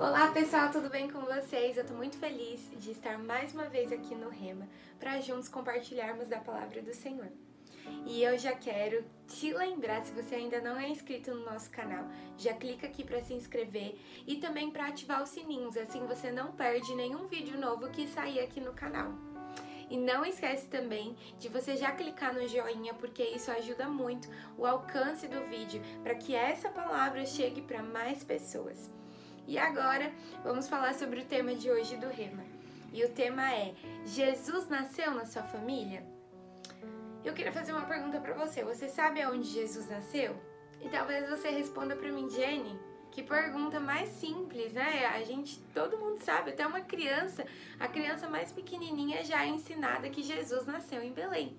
Olá pessoal, tudo bem com vocês? Eu tô muito feliz de estar mais uma vez aqui no Rema para juntos compartilharmos da palavra do Senhor. E eu já quero te lembrar, se você ainda não é inscrito no nosso canal, já clica aqui para se inscrever e também para ativar os sininhos, assim você não perde nenhum vídeo novo que sair aqui no canal. E não esquece também de você já clicar no joinha, porque isso ajuda muito o alcance do vídeo para que essa palavra chegue para mais pessoas. E agora vamos falar sobre o tema de hoje do Rema. E o tema é: Jesus nasceu na sua família? Eu queria fazer uma pergunta para você. Você sabe aonde Jesus nasceu? E talvez você responda para mim, Jenny. Que pergunta mais simples, né? A gente, todo mundo sabe, até uma criança, a criança mais pequenininha já é ensinada que Jesus nasceu em Belém.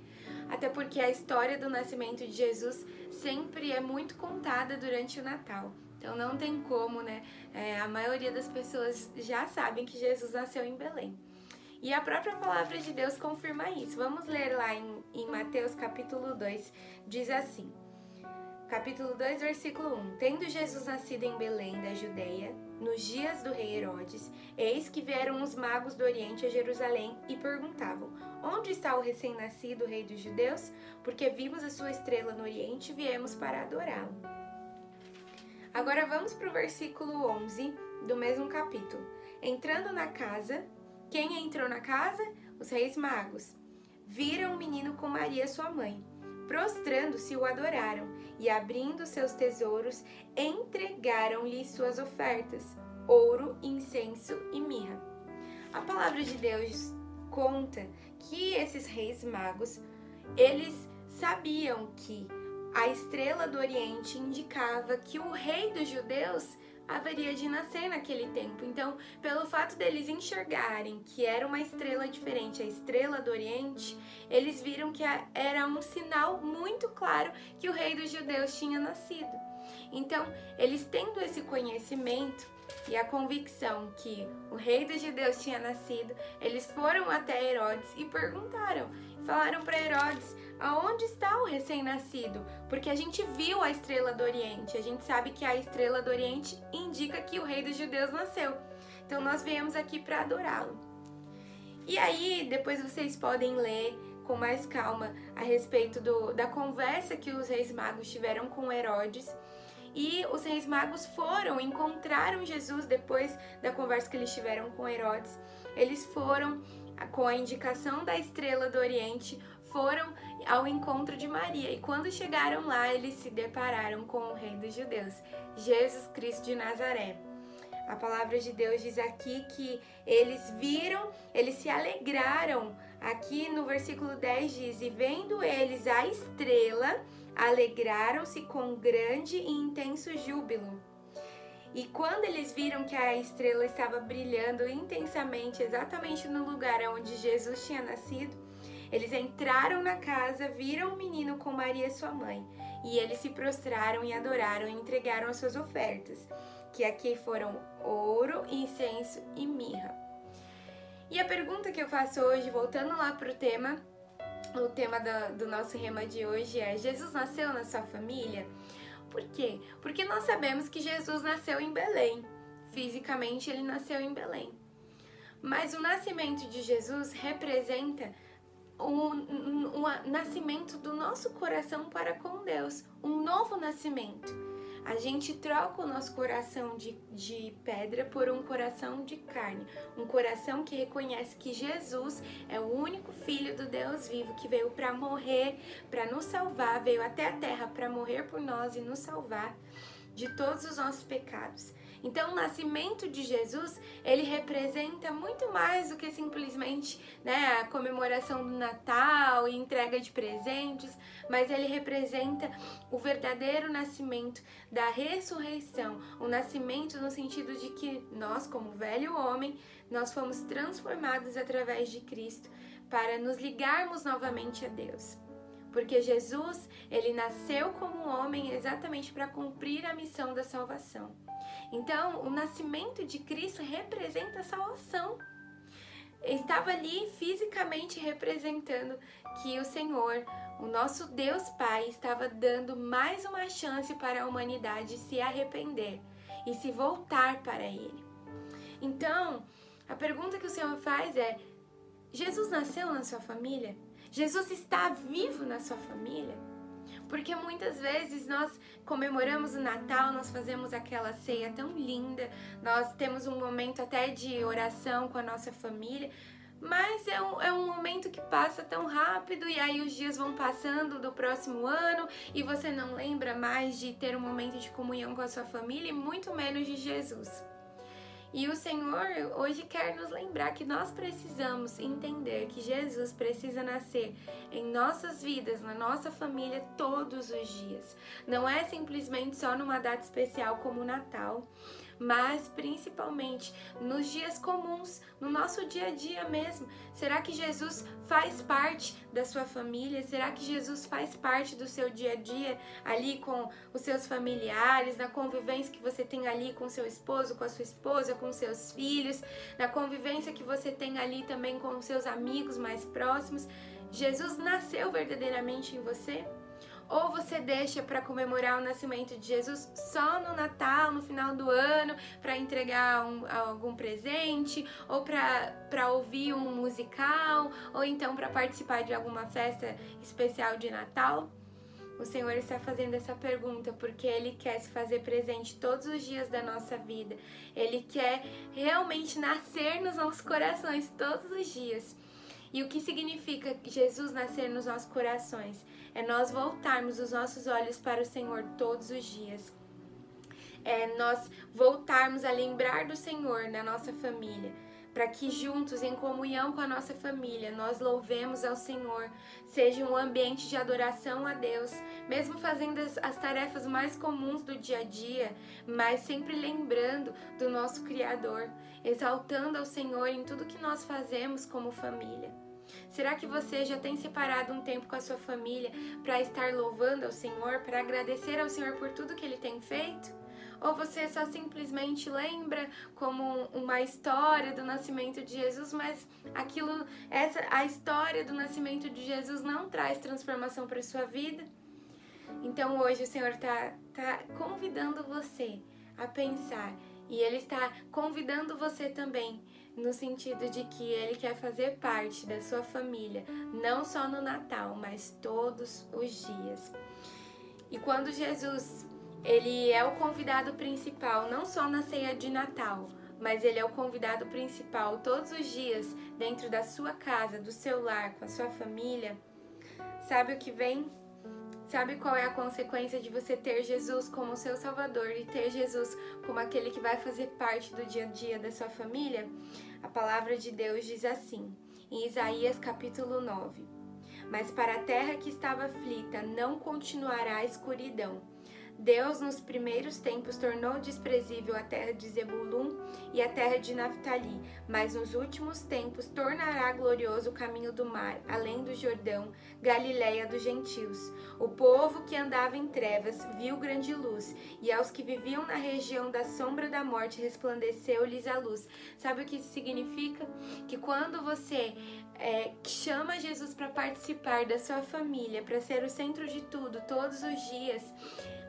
Até porque a história do nascimento de Jesus sempre é muito contada durante o Natal. Então não tem como, né? É, a maioria das pessoas já sabem que Jesus nasceu em Belém. E a própria palavra de Deus confirma isso. Vamos ler lá em, em Mateus capítulo 2, diz assim. Capítulo 2, versículo 1. Tendo Jesus nascido em Belém da Judeia, nos dias do rei Herodes, eis que vieram os magos do Oriente a Jerusalém e perguntavam: Onde está o recém-nascido rei dos judeus? Porque vimos a sua estrela no Oriente e viemos para adorá-lo. Agora vamos para o versículo 11 do mesmo capítulo. Entrando na casa, quem entrou na casa? Os reis magos. Viram o menino com Maria, sua mãe. Prostrando-se, o adoraram e, abrindo seus tesouros, entregaram-lhe suas ofertas: ouro, incenso e mirra. A palavra de Deus conta que esses reis magos, eles sabiam que a estrela do Oriente indicava que o rei dos judeus haveria de nascer naquele tempo. Então, pelo fato deles enxergarem que era uma estrela diferente, a estrela do Oriente, eles viram que era um sinal muito claro que o rei dos judeus tinha nascido. Então, eles tendo esse conhecimento e a convicção que o rei dos judeus tinha nascido, eles foram até Herodes e perguntaram, falaram para Herodes: aonde está o recém-nascido? Porque a gente viu a estrela do Oriente, a gente sabe que a estrela do Oriente indica que o rei dos judeus nasceu. Então nós viemos aqui para adorá-lo. E aí, depois vocês podem ler com mais calma a respeito do, da conversa que os reis magos tiveram com Herodes. E os reis magos foram, encontraram Jesus depois da conversa que eles tiveram com Herodes. Eles foram, com a indicação da estrela do Oriente, foram ao encontro de Maria. E quando chegaram lá, eles se depararam com o Rei dos Judeus, Jesus Cristo de Nazaré. A palavra de Deus diz aqui que eles viram, eles se alegraram. Aqui no versículo 10 diz: E vendo eles a estrela, alegraram-se com grande e intenso júbilo. E quando eles viram que a estrela estava brilhando intensamente exatamente no lugar onde Jesus tinha nascido, eles entraram na casa, viram o menino com Maria, sua mãe, e eles se prostraram e adoraram e entregaram as suas ofertas, que aqui foram ouro, incenso e mirra. E a pergunta que eu faço hoje, voltando lá para o tema, o tema do, do nosso rema de hoje é: Jesus nasceu na sua família? Por quê? Porque nós sabemos que Jesus nasceu em Belém. Fisicamente, ele nasceu em Belém. Mas o nascimento de Jesus representa o, o nascimento do nosso coração para com Deus, um novo nascimento. A gente troca o nosso coração de, de pedra por um coração de carne, um coração que reconhece que Jesus é o único Filho do Deus vivo que veio para morrer, para nos salvar, veio até a terra para morrer por nós e nos salvar de todos os nossos pecados. Então, o nascimento de Jesus, ele representa muito mais do que simplesmente né, a comemoração do Natal e entrega de presentes, mas ele representa o verdadeiro nascimento da ressurreição, o nascimento no sentido de que nós, como velho homem, nós fomos transformados através de Cristo para nos ligarmos novamente a Deus porque Jesus, ele nasceu como homem exatamente para cumprir a missão da salvação. Então, o nascimento de Cristo representa a salvação. Estava ali fisicamente representando que o Senhor, o nosso Deus Pai, estava dando mais uma chance para a humanidade se arrepender e se voltar para Ele. Então, a pergunta que o Senhor faz é: Jesus nasceu na sua família? Jesus está vivo na sua família? Porque muitas vezes nós comemoramos o Natal, nós fazemos aquela ceia tão linda, nós temos um momento até de oração com a nossa família, mas é um, é um momento que passa tão rápido e aí os dias vão passando do próximo ano e você não lembra mais de ter um momento de comunhão com a sua família e muito menos de Jesus. E o Senhor hoje quer nos lembrar que nós precisamos entender que Jesus precisa nascer em nossas vidas, na nossa família, todos os dias. Não é simplesmente só numa data especial como o Natal, mas principalmente nos dias comuns, no nosso dia a dia mesmo. Será que Jesus faz parte da sua família? Será que Jesus faz parte do seu dia a dia ali com os seus familiares, na convivência que você tem ali com seu esposo, com a sua esposa, com seus filhos, na convivência que você tem ali também com os seus amigos mais próximos? Jesus nasceu verdadeiramente em você? Ou você deixa para comemorar o nascimento de Jesus só no Natal, no final do ano, para entregar um, algum presente, ou para ouvir um musical, ou então para participar de alguma festa especial de Natal? O Senhor está fazendo essa pergunta porque Ele quer se fazer presente todos os dias da nossa vida. Ele quer realmente nascer nos nossos corações todos os dias. E o que significa Jesus nascer nos nossos corações? É nós voltarmos os nossos olhos para o Senhor todos os dias. É nós voltarmos a lembrar do Senhor na nossa família, para que juntos, em comunhão com a nossa família, nós louvemos ao Senhor, seja um ambiente de adoração a Deus, mesmo fazendo as, as tarefas mais comuns do dia a dia, mas sempre lembrando do nosso Criador, exaltando ao Senhor em tudo que nós fazemos como família. Será que você já tem separado um tempo com a sua família para estar louvando ao Senhor, para agradecer ao Senhor por tudo que ele tem feito? Ou você só simplesmente lembra como uma história do nascimento de Jesus, mas aquilo, essa, a história do nascimento de Jesus não traz transformação para sua vida? Então hoje o Senhor está tá convidando você a pensar e Ele está convidando você também no sentido de que ele quer fazer parte da sua família, não só no Natal, mas todos os dias. E quando Jesus, ele é o convidado principal, não só na ceia de Natal, mas ele é o convidado principal todos os dias dentro da sua casa, do seu lar, com a sua família. Sabe o que vem? Sabe qual é a consequência de você ter Jesus como seu Salvador e ter Jesus como aquele que vai fazer parte do dia a dia da sua família? A palavra de Deus diz assim, em Isaías capítulo 9: Mas para a terra que estava aflita não continuará a escuridão Deus, nos primeiros tempos, tornou desprezível a terra de Zebulun e a terra de Naphtali, mas nos últimos tempos tornará glorioso o caminho do mar, além do Jordão, Galiléia dos gentios. O povo que andava em trevas viu grande luz, e aos que viviam na região da sombra da morte resplandeceu-lhes a luz. Sabe o que isso significa? Que quando você é, chama Jesus para participar da sua família, para ser o centro de tudo, todos os dias,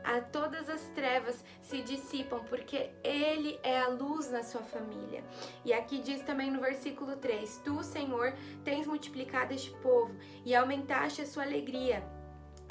a todas as trevas se dissipam, porque Ele é a luz na sua família. E aqui diz também no versículo 3: Tu, Senhor, tens multiplicado este povo e aumentaste a sua alegria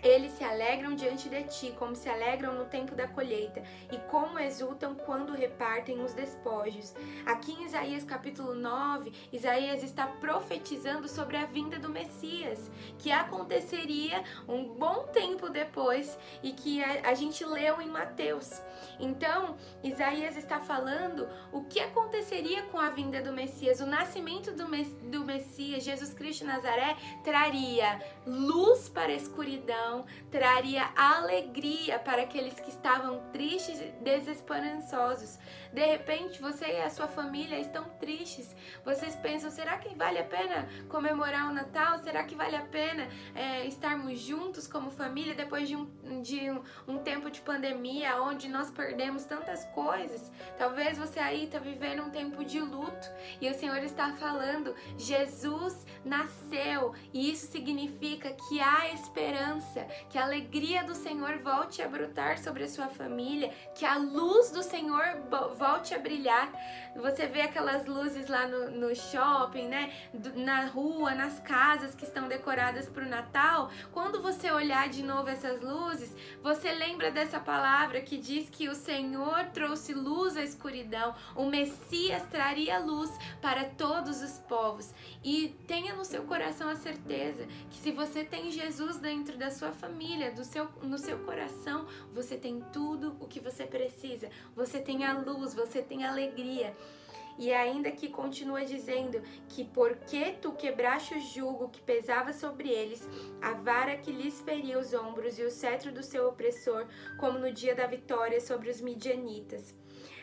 eles se alegram diante de ti, como se alegram no tempo da colheita, e como exultam quando repartem os despojos. Aqui em Isaías capítulo 9, Isaías está profetizando sobre a vinda do Messias, que aconteceria um bom tempo depois e que a, gente leu em Mateus. Então, Isaías está falando o que aconteceria com a vinda do Messias, o nascimento do, do Messias, Jesus Cristo de Nazaré, traria luz para a escuridão traria alegria para aqueles que estavam tristes e desesperançosos. De repente, você e a sua família estão tristes. Vocês pensam: será que vale a pena comemorar o Natal? Será que vale a pena é, estarmos juntos como família depois de, um, de um, um tempo de pandemia onde nós perdemos tantas coisas? Talvez você aí está vivendo um tempo de luto e o Senhor está falando: Jesus nasceu e isso significa que há esperança que a alegria do Senhor volte a brotar sobre a sua família, que a luz do Senhor volte a brilhar. Você vê aquelas luzes lá no, no shopping, né? Na rua, nas casas que estão decoradas para o Natal. Quando você olhar de novo essas luzes, você lembra dessa palavra que diz que o Senhor trouxe luz à escuridão, o Messias traria luz para todos os povos. E tenha no seu coração a certeza que se você tem Jesus dentro da sua família, do seu, no seu coração, você tem tudo o que você precisa. Você tem a luz, você tem a alegria. E ainda que continua dizendo que porque tu quebraste o jugo que pesava sobre eles, a vara que lhes feria os ombros e o cetro do seu opressor, como no dia da vitória sobre os midianitas.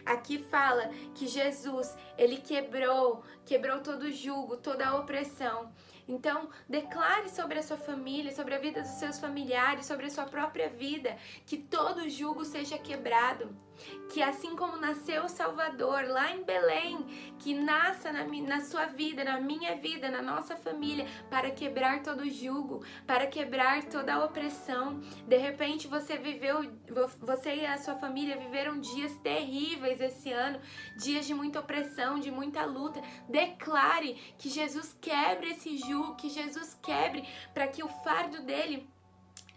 Aqui fala que Jesus, ele quebrou, quebrou todo o jugo, toda a opressão. Então, declare sobre a sua família, sobre a vida dos seus familiares, sobre a sua própria vida, que todo jugo seja quebrado que assim como nasceu o Salvador lá em Belém, que nasça na, na sua vida, na minha vida, na nossa família, para quebrar todo jugo, para quebrar toda a opressão. De repente você viveu, você e a sua família viveram dias terríveis esse ano, dias de muita opressão, de muita luta. Declare que Jesus quebre esse jugo, que Jesus quebre, para que o fardo dele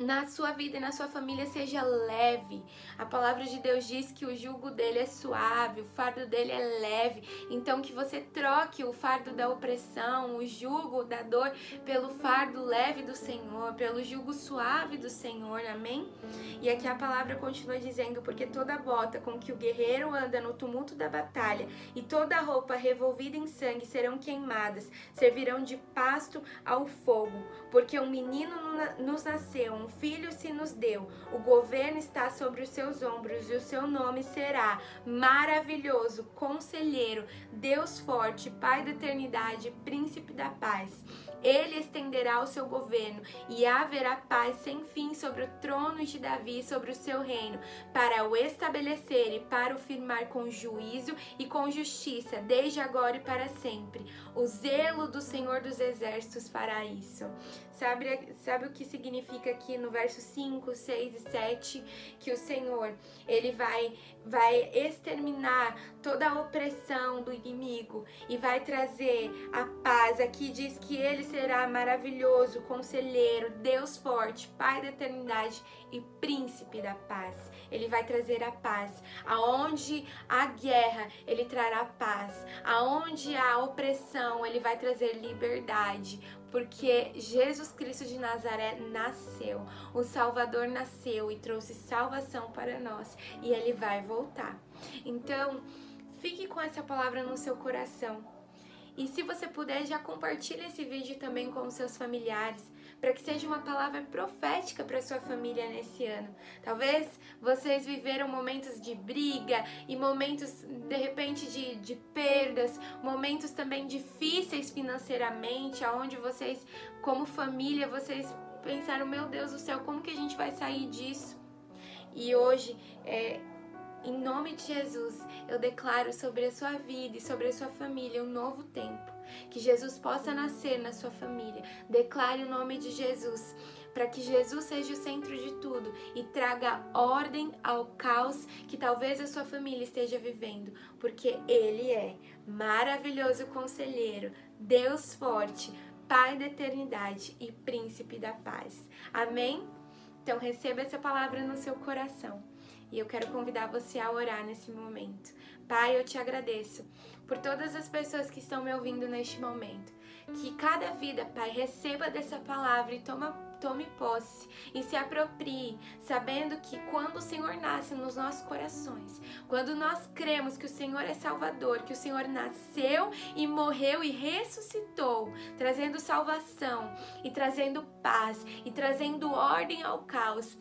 na sua vida e na sua família seja leve. A palavra de Deus diz que o jugo dele é suave, o fardo dele é leve. Então que você troque o fardo da opressão, o jugo da dor pelo fardo leve do Senhor, pelo jugo suave do Senhor. Amém? E aqui a palavra continua dizendo: porque toda bota com que o guerreiro anda no tumulto da batalha e toda roupa revolvida em sangue serão queimadas, servirão de pasto ao fogo, porque um menino nos nasceu, um filho se nos deu, o governo está sobre os seus ombros e o seu nome será maravilhoso, conselheiro, Deus forte, Pai da eternidade, príncipe da paz. Ele estenderá o seu governo e haverá paz sem fim sobre o trono de Davi sobre o seu reino, para o estabelecer e para o firmar com juízo e com justiça, desde agora e para sempre. O zelo do Senhor dos Exércitos fará isso. Sabe, sabe o que significa aqui no verso 5, 6 e 7? Que o Senhor, ele vai, vai exterminar toda a opressão do inimigo e vai trazer a paz. Aqui diz que ele será maravilhoso, conselheiro, Deus forte, Pai da eternidade e príncipe da paz. Ele vai trazer a paz. Aonde há guerra, ele trará paz. Aonde há opressão, ele vai trazer liberdade porque Jesus Cristo de Nazaré nasceu, o Salvador nasceu e trouxe salvação para nós e ele vai voltar. Então, fique com essa palavra no seu coração. E se você puder, já compartilhe esse vídeo também com os seus familiares para que seja uma palavra profética para sua família nesse ano. Talvez vocês viveram momentos de briga e momentos de repente de, de perdas, momentos também difíceis financeiramente, aonde vocês, como família, vocês pensaram, meu Deus do céu, como que a gente vai sair disso? E hoje, é, em nome de Jesus, eu declaro sobre a sua vida e sobre a sua família um novo tempo. Que Jesus possa nascer na sua família. Declare o nome de Jesus para que Jesus seja o centro de tudo e traga ordem ao caos que talvez a sua família esteja vivendo, porque Ele é maravilhoso conselheiro, Deus forte, Pai da eternidade e Príncipe da paz. Amém? Então receba essa palavra no seu coração. E eu quero convidar você a orar nesse momento. Pai, eu te agradeço por todas as pessoas que estão me ouvindo neste momento. Que cada vida, Pai, receba dessa palavra e toma, tome posse e se aproprie, sabendo que quando o Senhor nasce nos nossos corações, quando nós cremos que o Senhor é Salvador, que o Senhor nasceu e morreu e ressuscitou, trazendo salvação e trazendo paz e trazendo ordem ao caos,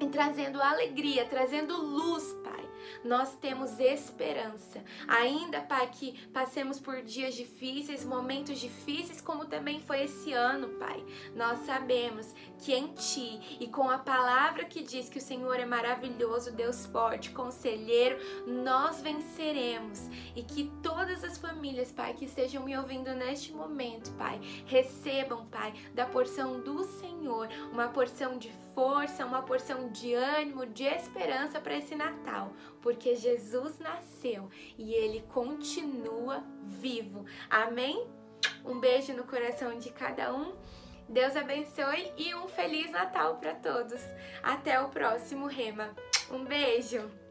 e trazendo alegria, trazendo luz, Pai. nós temos esperança. Ainda, Pai, que passemos por dias difíceis, momentos difíceis, como também foi esse ano, Pai. Nós sabemos que em Ti e com a palavra que diz que o Senhor é maravilhoso, Deus forte, conselheiro, nós venceremos. E que todas as famílias, Pai, que estejam me ouvindo neste momento, Pai, recebam, Pai, da porção do Senhor, uma porção de força, uma porção de ânimo, de esperança para esse Natal, porque Jesus nasceu e ele continua vivo. Amém? Um beijo no coração de cada um. Deus abençoe e um feliz Natal para todos. Até o próximo Rema. Um beijo!